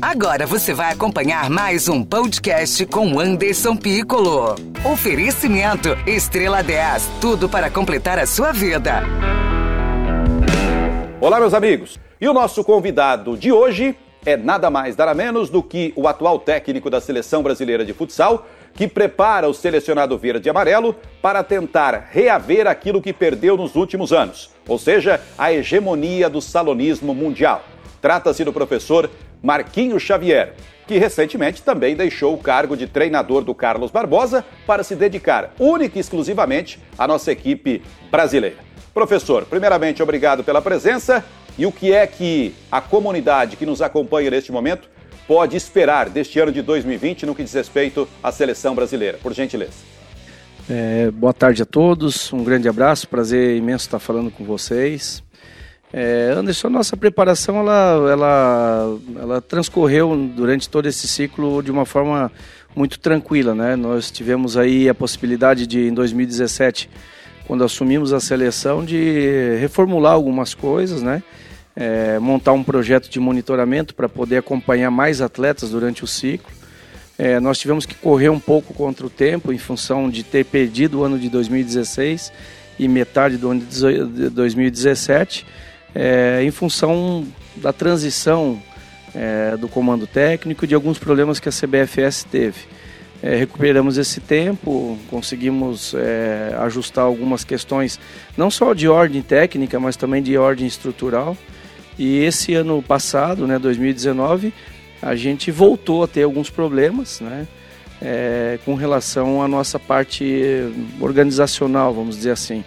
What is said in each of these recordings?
Agora você vai acompanhar mais um podcast com Anderson Piccolo. Oferecimento Estrela 10, tudo para completar a sua vida. Olá, meus amigos. E o nosso convidado de hoje é nada mais, nada menos do que o atual técnico da seleção brasileira de futsal, que prepara o selecionado verde e amarelo para tentar reaver aquilo que perdeu nos últimos anos, ou seja, a hegemonia do salonismo mundial. Trata-se do professor Marquinhos Xavier, que recentemente também deixou o cargo de treinador do Carlos Barbosa para se dedicar única e exclusivamente à nossa equipe brasileira. Professor, primeiramente, obrigado pela presença. E o que é que a comunidade que nos acompanha neste momento pode esperar deste ano de 2020 no que diz respeito à seleção brasileira? Por gentileza. É, boa tarde a todos, um grande abraço, prazer imenso estar falando com vocês. É, Anderson, nossa preparação ela, ela, ela transcorreu durante todo esse ciclo de uma forma muito tranquila, né? Nós tivemos aí a possibilidade de, em 2017, quando assumimos a seleção, de reformular algumas coisas, né? É, montar um projeto de monitoramento para poder acompanhar mais atletas durante o ciclo. É, nós tivemos que correr um pouco contra o tempo em função de ter perdido o ano de 2016 e metade do ano de 2017 é, em função da transição é, do comando técnico e de alguns problemas que a CBFS teve. É, recuperamos esse tempo, conseguimos é, ajustar algumas questões, não só de ordem técnica, mas também de ordem estrutural. E esse ano passado, né, 2019, a gente voltou a ter alguns problemas, né, é, com relação à nossa parte organizacional, vamos dizer assim.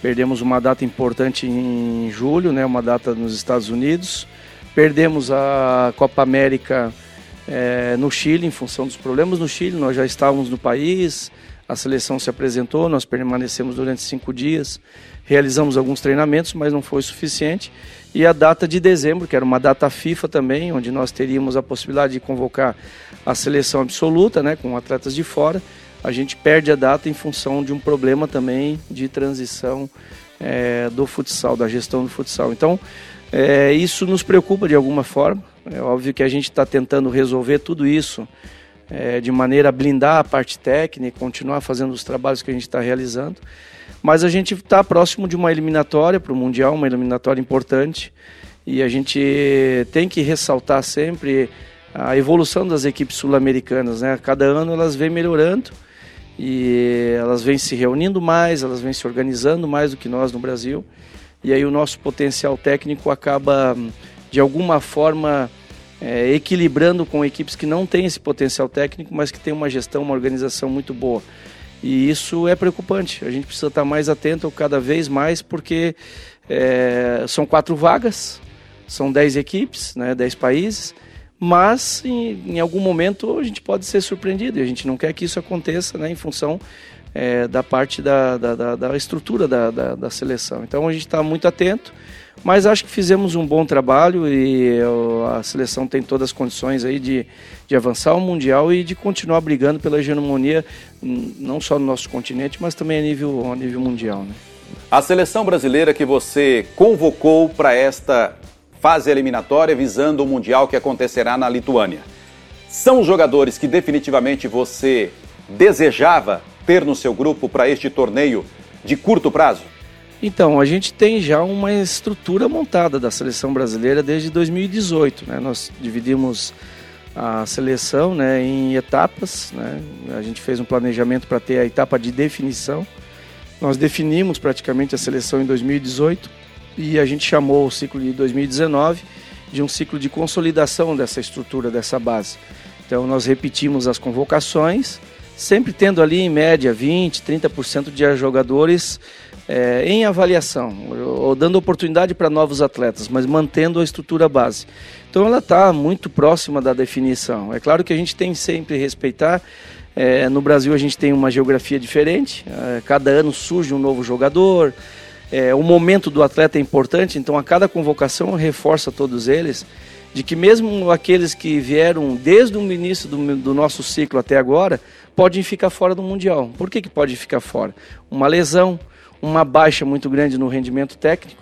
Perdemos uma data importante em julho, né, uma data nos Estados Unidos. Perdemos a Copa América é, no Chile em função dos problemas no Chile. Nós já estávamos no país, a seleção se apresentou, nós permanecemos durante cinco dias, realizamos alguns treinamentos, mas não foi suficiente. E a data de dezembro, que era uma data FIFA também, onde nós teríamos a possibilidade de convocar a seleção absoluta, né, com atletas de fora a gente perde a data em função de um problema também de transição é, do futsal, da gestão do futsal. Então, é, isso nos preocupa de alguma forma. É óbvio que a gente está tentando resolver tudo isso é, de maneira a blindar a parte técnica, continuar fazendo os trabalhos que a gente está realizando. Mas a gente está próximo de uma eliminatória para o Mundial, uma eliminatória importante. E a gente tem que ressaltar sempre a evolução das equipes sul-americanas. Né? Cada ano elas vêm melhorando e elas vêm se reunindo mais, elas vêm se organizando mais do que nós no Brasil. E aí o nosso potencial técnico acaba, de alguma forma, é, equilibrando com equipes que não têm esse potencial técnico, mas que têm uma gestão, uma organização muito boa. E isso é preocupante. A gente precisa estar mais atento cada vez mais, porque é, são quatro vagas, são dez equipes, né, dez países mas em, em, algum momento a gente pode ser surpreendido e a gente não quer que isso aconteça né, em função é, da parte da, da, da, da estrutura da, da, da, seleção. Então a gente está muito atento, mas acho que fizemos um bom trabalho e a seleção tem todas as condições aí de, de avançar ao Mundial e de continuar brigando pela hegemonia não só no nosso continente, mas também a nível, a nível mundial. Né? A seleção brasileira que você convocou para esta fase eliminatória visando o Mundial que acontecerá na Lituânia. São os jogadores que definitivamente você desejava ter no seu grupo para este torneio de curto prazo? Então, a gente tem já uma estrutura montada da seleção brasileira desde 2018. Né? Nós dividimos a seleção né, em etapas. Né? A gente fez um planejamento para ter a etapa de definição. Nós definimos praticamente a seleção em 2018 e a gente chamou o ciclo de 2019 de um ciclo de consolidação dessa estrutura, dessa base. Então nós repetimos as convocações, sempre tendo ali em média 20, 30% de jogadores é, em avaliação, ou dando oportunidade para novos atletas, mas mantendo a estrutura base. Então ela está muito próxima da definição. É claro que a gente tem sempre respeitar. É, no Brasil a gente tem uma geografia diferente, é, cada ano surge um novo jogador, é, o momento do atleta é importante, então a cada convocação reforça todos eles de que mesmo aqueles que vieram desde o início do, do, nosso ciclo até agora podem ficar fora do mundial. Por que, que pode ficar fora? Uma lesão, uma baixa muito grande no rendimento técnico.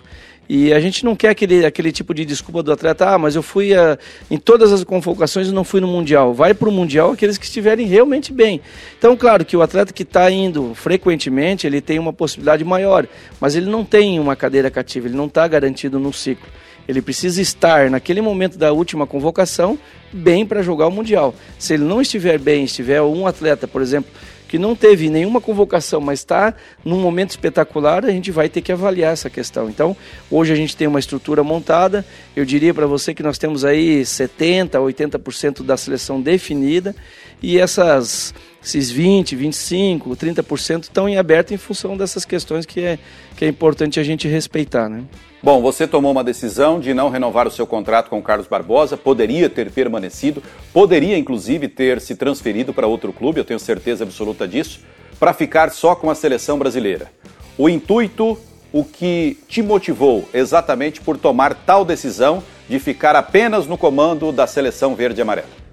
E a gente não quer aquele, aquele tipo de desculpa do atleta, ah, mas eu fui a, em todas as convocações e não fui no Mundial. Vai para o Mundial aqueles que estiverem realmente bem. Então, claro que o atleta que está indo frequentemente, ele tem uma possibilidade maior, mas ele não tem uma cadeira cativa, ele não está garantido no ciclo. Ele precisa estar naquele momento da última convocação bem para jogar o Mundial. Se ele não estiver bem, estiver um atleta, por exemplo, que não teve nenhuma convocação, mas está num momento espetacular, a gente vai ter que avaliar essa questão. Então, hoje a gente tem uma estrutura montada, eu diria para você que nós temos aí 70, 80% da seleção definida e essas esses 20, 25, 30% estão em aberto em função dessas questões que é, que é importante a gente respeitar, né? Bom, você tomou uma decisão de não renovar o seu contrato com o Carlos Barbosa, poderia ter permanecido, poderia inclusive ter se transferido para outro clube, eu tenho certeza absoluta disso, para ficar só com a seleção brasileira. O intuito, o que te motivou exatamente por tomar tal decisão de ficar apenas no comando da seleção verde e amarela?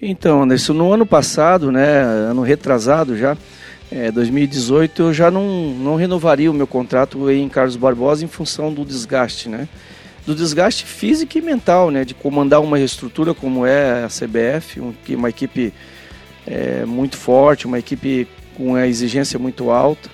Então, Anderson, no ano passado, né, ano retrasado já, é, 2018, eu já não, não renovaria o meu contrato em Carlos Barbosa em função do desgaste, né? Do desgaste físico e mental, né? De comandar uma estrutura como é a CBF, um, uma equipe é, muito forte, uma equipe com a exigência muito alta.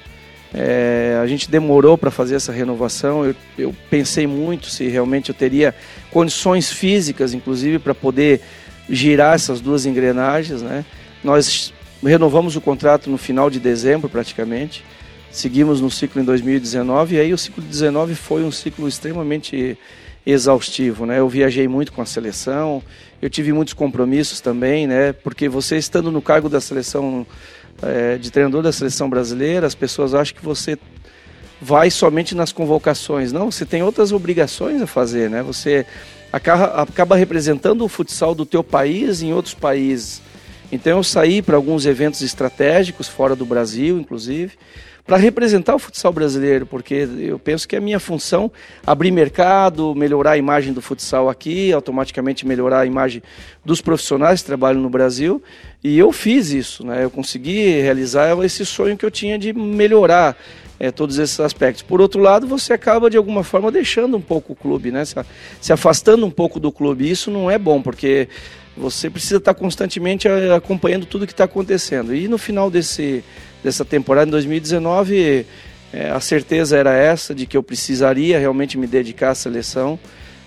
É, a gente demorou para fazer essa renovação. Eu, eu, pensei muito se realmente eu teria condições físicas, inclusive, para poder girar essas duas engrenagens. Né? Nós renovamos o contrato no final de dezembro, praticamente. Seguimos no ciclo em 2019 e aí o ciclo de 19 foi um ciclo extremamente exaustivo, né? Eu viajei muito com a seleção, eu tive muitos compromissos também, né? Porque você estando no cargo da seleção é, de treinador da seleção brasileira, as pessoas acham que você vai somente nas convocações. Não, você tem outras obrigações a fazer, né? Você acaba, acaba representando o futsal do teu país em outros países. Então eu saí para alguns eventos estratégicos fora do Brasil, inclusive, para representar o futsal brasileiro, porque eu penso que a minha função abrir mercado, melhorar a imagem do futsal aqui, automaticamente melhorar a imagem dos profissionais que trabalham no Brasil. E eu fiz isso, né? Eu consegui realizar esse sonho que eu tinha de melhorar é, todos esses aspectos. Por outro lado, você acaba de alguma forma deixando um pouco o clube, né? Se, se afastando um pouco do clube. Isso não é bom, porque você precisa estar constantemente eh, acompanhando tudo que está acontecendo. E no final desse, dessa temporada, em 2019, é, a certeza era essa de que eu precisaria realmente me dedicar à seleção.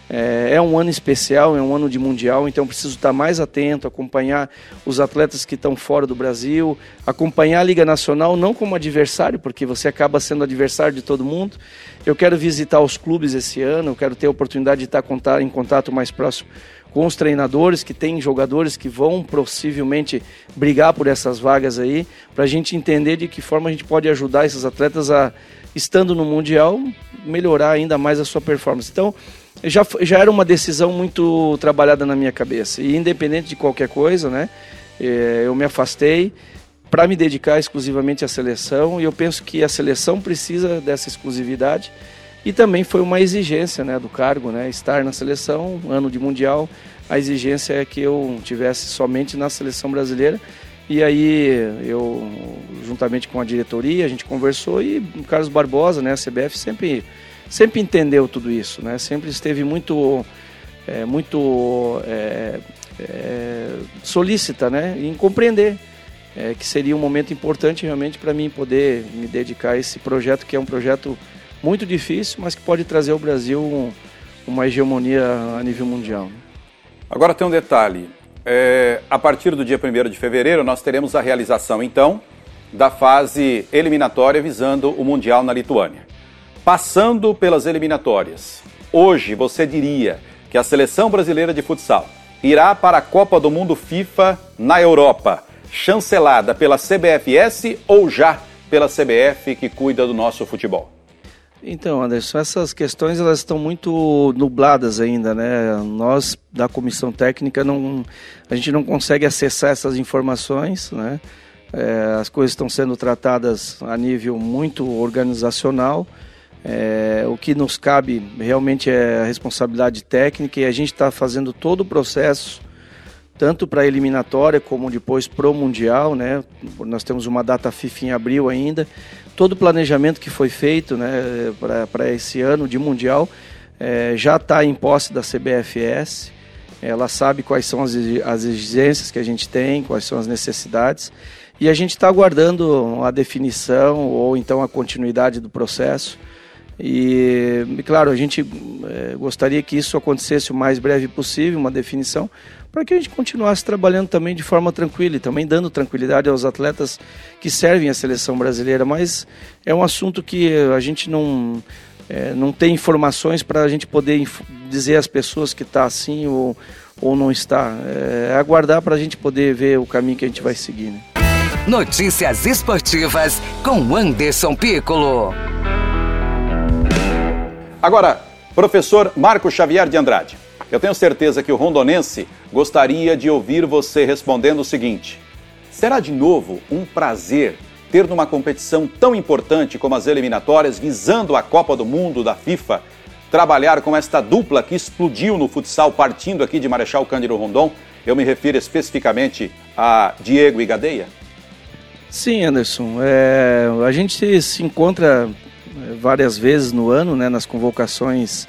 É, é, um ano especial, é um ano de mundial, então preciso estar mais atento, acompanhar os atletas que estão fora do Brasil, acompanhar a Liga Nacional não como adversário, porque você acaba sendo adversário de todo mundo. Eu quero visitar os clubes esse ano, eu quero ter a oportunidade de estar em contato mais próximo com os treinadores, que tem jogadores que vão possivelmente brigar por essas vagas aí, para a gente entender de que forma a gente pode ajudar esses atletas a, estando no Mundial, melhorar ainda mais a sua performance. Então, já, já era uma decisão muito trabalhada na minha cabeça. E independente de qualquer coisa, né, é, eu me afastei para me dedicar exclusivamente à seleção. E eu penso que a seleção precisa dessa exclusividade. E também foi uma exigência né, do cargo, né, estar na seleção, ano de mundial, a exigência é que eu tivesse somente na seleção brasileira. E aí eu, juntamente com a diretoria, a gente conversou e o Carlos Barbosa, né, a CBF sempre sempre entendeu tudo isso, né? Sempre esteve muito, é, muito é, é, solícita, né? Em compreender é, que seria um momento importante realmente para mim poder me dedicar a esse projeto que é um projeto muito difícil, mas que pode trazer ao Brasil um, uma hegemonia a nível mundial. Agora tem um detalhe. É, a partir do dia 1 de fevereiro, nós teremos a realização, então, da fase eliminatória visando o Mundial na Lituânia. Passando pelas eliminatórias, hoje você diria que a seleção brasileira de futsal irá para a Copa do Mundo FIFA na Europa, chancelada pela CBFS ou já pela CBF que cuida do nosso futebol? Então, Anderson, essas questões elas estão muito nubladas ainda, né? Nós da comissão técnica não, a gente não consegue acessar essas informações, né? É, as coisas estão sendo tratadas a nível muito organizacional é, o que nos cabe realmente é a responsabilidade técnica e a gente está fazendo todo o processo tanto para a eliminatória como depois pro Mundial, né? Nós temos uma data FIFA em abril ainda. Todo o planejamento que foi feito né, para esse ano de Mundial é, já está em posse da CBFS. Ela sabe quais são as, as exigências que a gente tem, quais são as necessidades. E a gente está aguardando a definição ou então a continuidade do processo. E, claro, a gente é, gostaria que isso acontecesse o mais breve possível, uma definição, para que a gente continuasse trabalhando também de forma tranquila e também dando tranquilidade aos atletas que servem a seleção brasileira. Mas é um assunto que a gente não, é, não tem informações para a gente poder dizer às pessoas que está assim ou, ou não está. É, é aguardar para a gente poder ver o caminho que a gente vai seguir. Né? Notícias esportivas com Anderson Piccolo. Agora, professor Marco Xavier de Andrade. Eu tenho certeza que o rondonense gostaria de ouvir você respondendo o seguinte: será de novo um prazer ter numa competição tão importante como as eliminatórias, visando a Copa do Mundo da FIFA, trabalhar com esta dupla que explodiu no futsal partindo aqui de Marechal Cândido Rondon? Eu me refiro especificamente a Diego e Gadeia? Sim, Anderson. É, a gente se encontra várias vezes no ano, né, nas convocações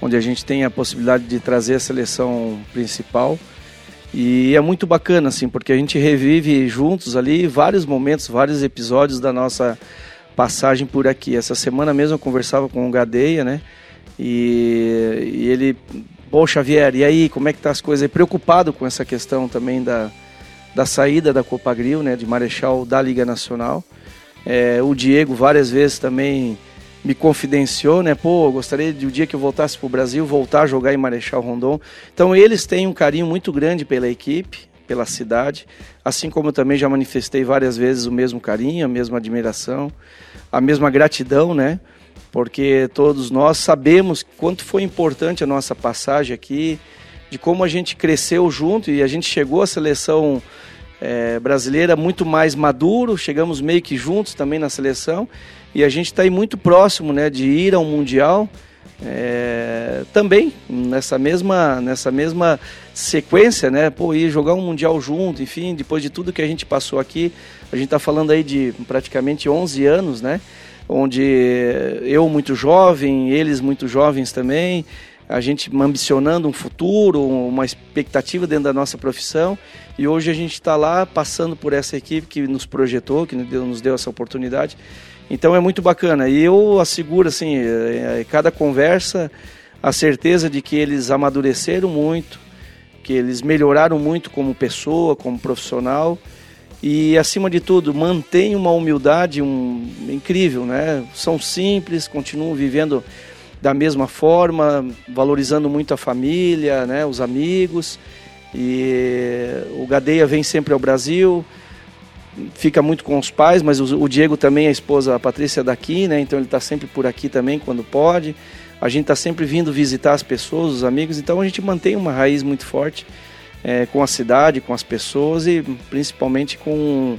onde a gente tem a possibilidade de trazer a seleção principal. E é muito bacana, assim, porque a gente revive juntos ali vários momentos, vários episódios da nossa passagem por aqui. Essa semana mesmo eu conversava com o Gadeia, né? E, e ele, pô, Xavier, e aí, como é que tá as coisas? preocupado com essa questão também da, da saída da Copa Grill, né? De Marechal da Liga Nacional. É, o Diego várias vezes também me confidenciou, né? Pô, gostaria de o um dia que eu voltasse para o Brasil voltar a jogar em Marechal Rondon. Então eles têm um carinho muito grande pela equipe, pela cidade, assim como eu também já manifestei várias vezes o mesmo carinho, a mesma admiração, a mesma gratidão, né? Porque todos nós sabemos quanto foi importante a nossa passagem aqui, de como a gente cresceu junto e a gente chegou à seleção é, brasileira muito mais maduro, chegamos meio que juntos também na seleção e a gente está aí muito próximo né, de ir ao Mundial. É, também nessa mesma, nessa mesma sequência, né? Pô, ir jogar um Mundial junto, enfim, depois de tudo que a gente passou aqui, a gente está falando aí de praticamente 11 anos, né? Onde eu muito jovem, eles muito jovens também, a gente ambicionando um futuro, uma expectativa dentro da nossa profissão, e hoje a gente está lá passando por essa equipe que nos projetou, que nos deu essa oportunidade, então é muito bacana. E eu asseguro, assim, é, é, cada conversa, a certeza de que eles amadureceram muito, que eles melhoraram muito como pessoa, como profissional e, acima de tudo, mantém uma humildade um, incrível, né? São simples, continuam vivendo da mesma forma, valorizando muito a família, né? Os amigos. E o Gadeia vem sempre ao Brasil, fica muito com os pais, mas o, Diego também, a esposa, a Patrícia é daqui, né? Então ele está sempre por aqui também quando pode. A gente está sempre vindo visitar as pessoas, os amigos, então a gente mantém uma raiz muito forte é, com a cidade, com as pessoas e principalmente com,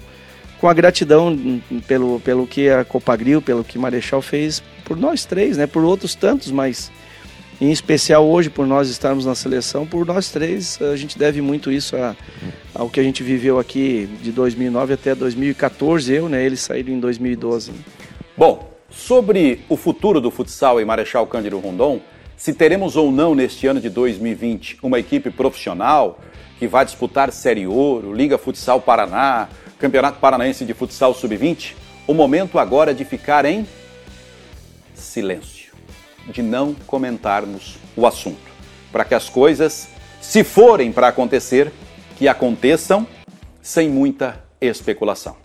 com a gratidão pelo, pelo que a Copagril, pelo que Marechal fez por nós três, né? Por outros tantos, mas em especial hoje, por nós estarmos na seleção, por nós três, a gente deve muito isso a, ao que a gente viveu aqui de 2009 até 2014, eu, né? Eles saíram em 2012. Bom, sobre o futuro do futsal em Marechal Cândido Rondon, se teremos ou não neste ano de 2020 uma equipe profissional que vai disputar Série Ouro, Liga Futsal Paraná, Campeonato Paranaense de Futsal Sub-20, o momento agora é de ficar em silêncio de não comentarmos o assunto, para que as coisas, se forem para acontecer, que aconteçam sem muita especulação.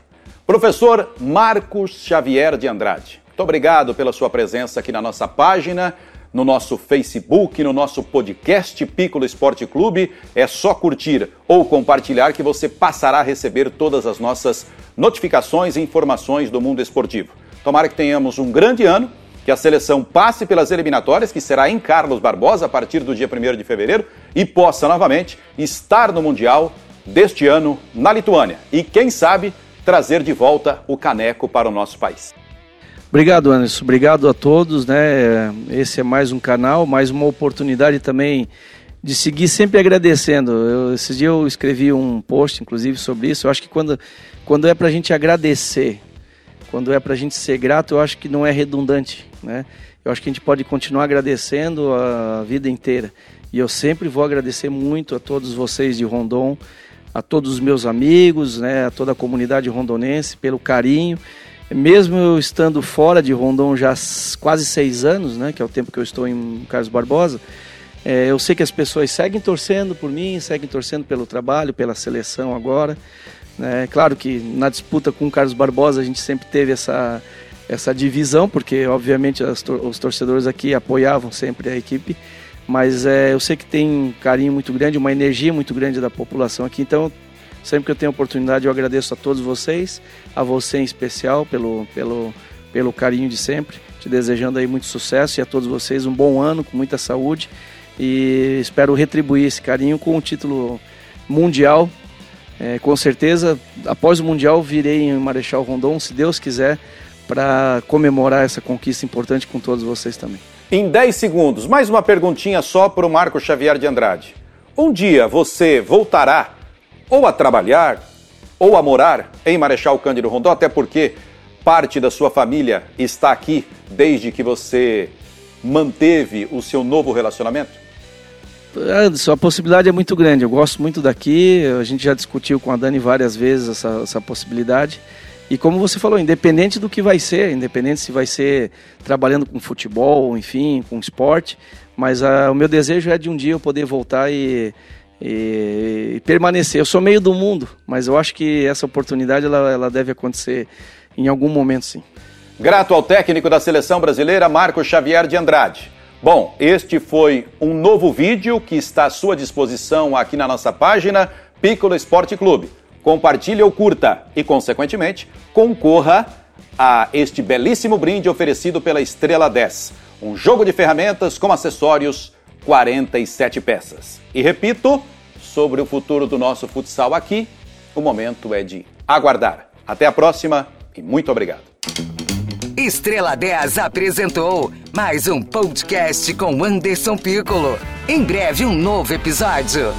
Professor Marcos Xavier de Andrade, muito obrigado pela sua presença aqui na nossa página, no nosso Facebook, no nosso podcast Piccolo Esporte Clube. É só curtir ou compartilhar que você passará a receber todas as nossas notificações e informações do mundo esportivo. Tomara que tenhamos um grande ano que a seleção passe pelas eliminatórias, que será em Carlos Barbosa a partir do dia 1 de fevereiro, e possa novamente estar no Mundial deste ano na Lituânia. E quem sabe trazer de volta o caneco para o nosso país. Obrigado, Anderson. Obrigado a todos. Né? Esse é mais um canal, mais uma oportunidade também de seguir sempre agradecendo. Eu, esse dia eu escrevi um post, inclusive, sobre isso. Eu acho que quando, quando é para a gente agradecer, quando é para a gente ser grato, eu acho que não é redundante, né? Eu acho que a gente pode continuar agradecendo a vida inteira. E eu sempre vou agradecer muito a todos vocês de Rondon, a todos os meus amigos, né, a toda a comunidade rondonense pelo carinho. Mesmo eu estando fora de Rondon já quase seis anos, né, que é o tempo que eu estou em Carlos Barbosa, é, eu sei que as pessoas seguem torcendo por mim, seguem torcendo pelo trabalho, pela seleção agora. Né? Claro que na disputa com o Carlos Barbosa a gente sempre teve essa, essa divisão, porque obviamente os torcedores aqui apoiavam sempre a equipe, mas é, eu sei que tem um carinho muito grande, uma energia muito grande da população aqui, então sempre que eu tenho oportunidade eu agradeço a todos vocês, a você em especial pelo, pelo, pelo carinho de sempre, te desejando aí muito sucesso e a todos vocês um bom ano, com muita saúde e espero retribuir esse carinho com o título mundial. É, com certeza, após o Mundial, virei em Marechal Rondon, se Deus quiser, para comemorar essa conquista importante com todos vocês também. Em 10 segundos, mais uma perguntinha só para o Marco Xavier de Andrade. Um dia você voltará ou a trabalhar ou a morar em Marechal Cândido Rondon, até porque parte da sua família está aqui desde que você manteve o seu novo relacionamento? Anderson, a possibilidade é muito grande. Eu gosto muito daqui. A gente já discutiu com a Dani várias vezes essa, essa possibilidade. E como você falou, independente do que vai ser, independente se vai ser trabalhando com futebol, enfim, com esporte, mas a, o meu desejo é de um dia eu poder voltar e, e, e, permanecer. Eu sou meio do mundo, mas eu acho que essa oportunidade ela, ela deve acontecer em algum momento, sim. Grato ao técnico da seleção brasileira, Marco Xavier de Andrade. Bom, este foi um novo vídeo que está à sua disposição aqui na nossa página Piccolo Esporte Clube. Compartilhe ou curta e, consequentemente, concorra a este belíssimo brinde oferecido pela Estrela 10. Um jogo de ferramentas com acessórios, 47 peças. E repito, sobre o futuro do nosso futsal aqui, o momento é de aguardar. Até a próxima e muito obrigado. Estrela 10 apresentou mais um podcast com Anderson Piccolo. Em breve, um novo episódio.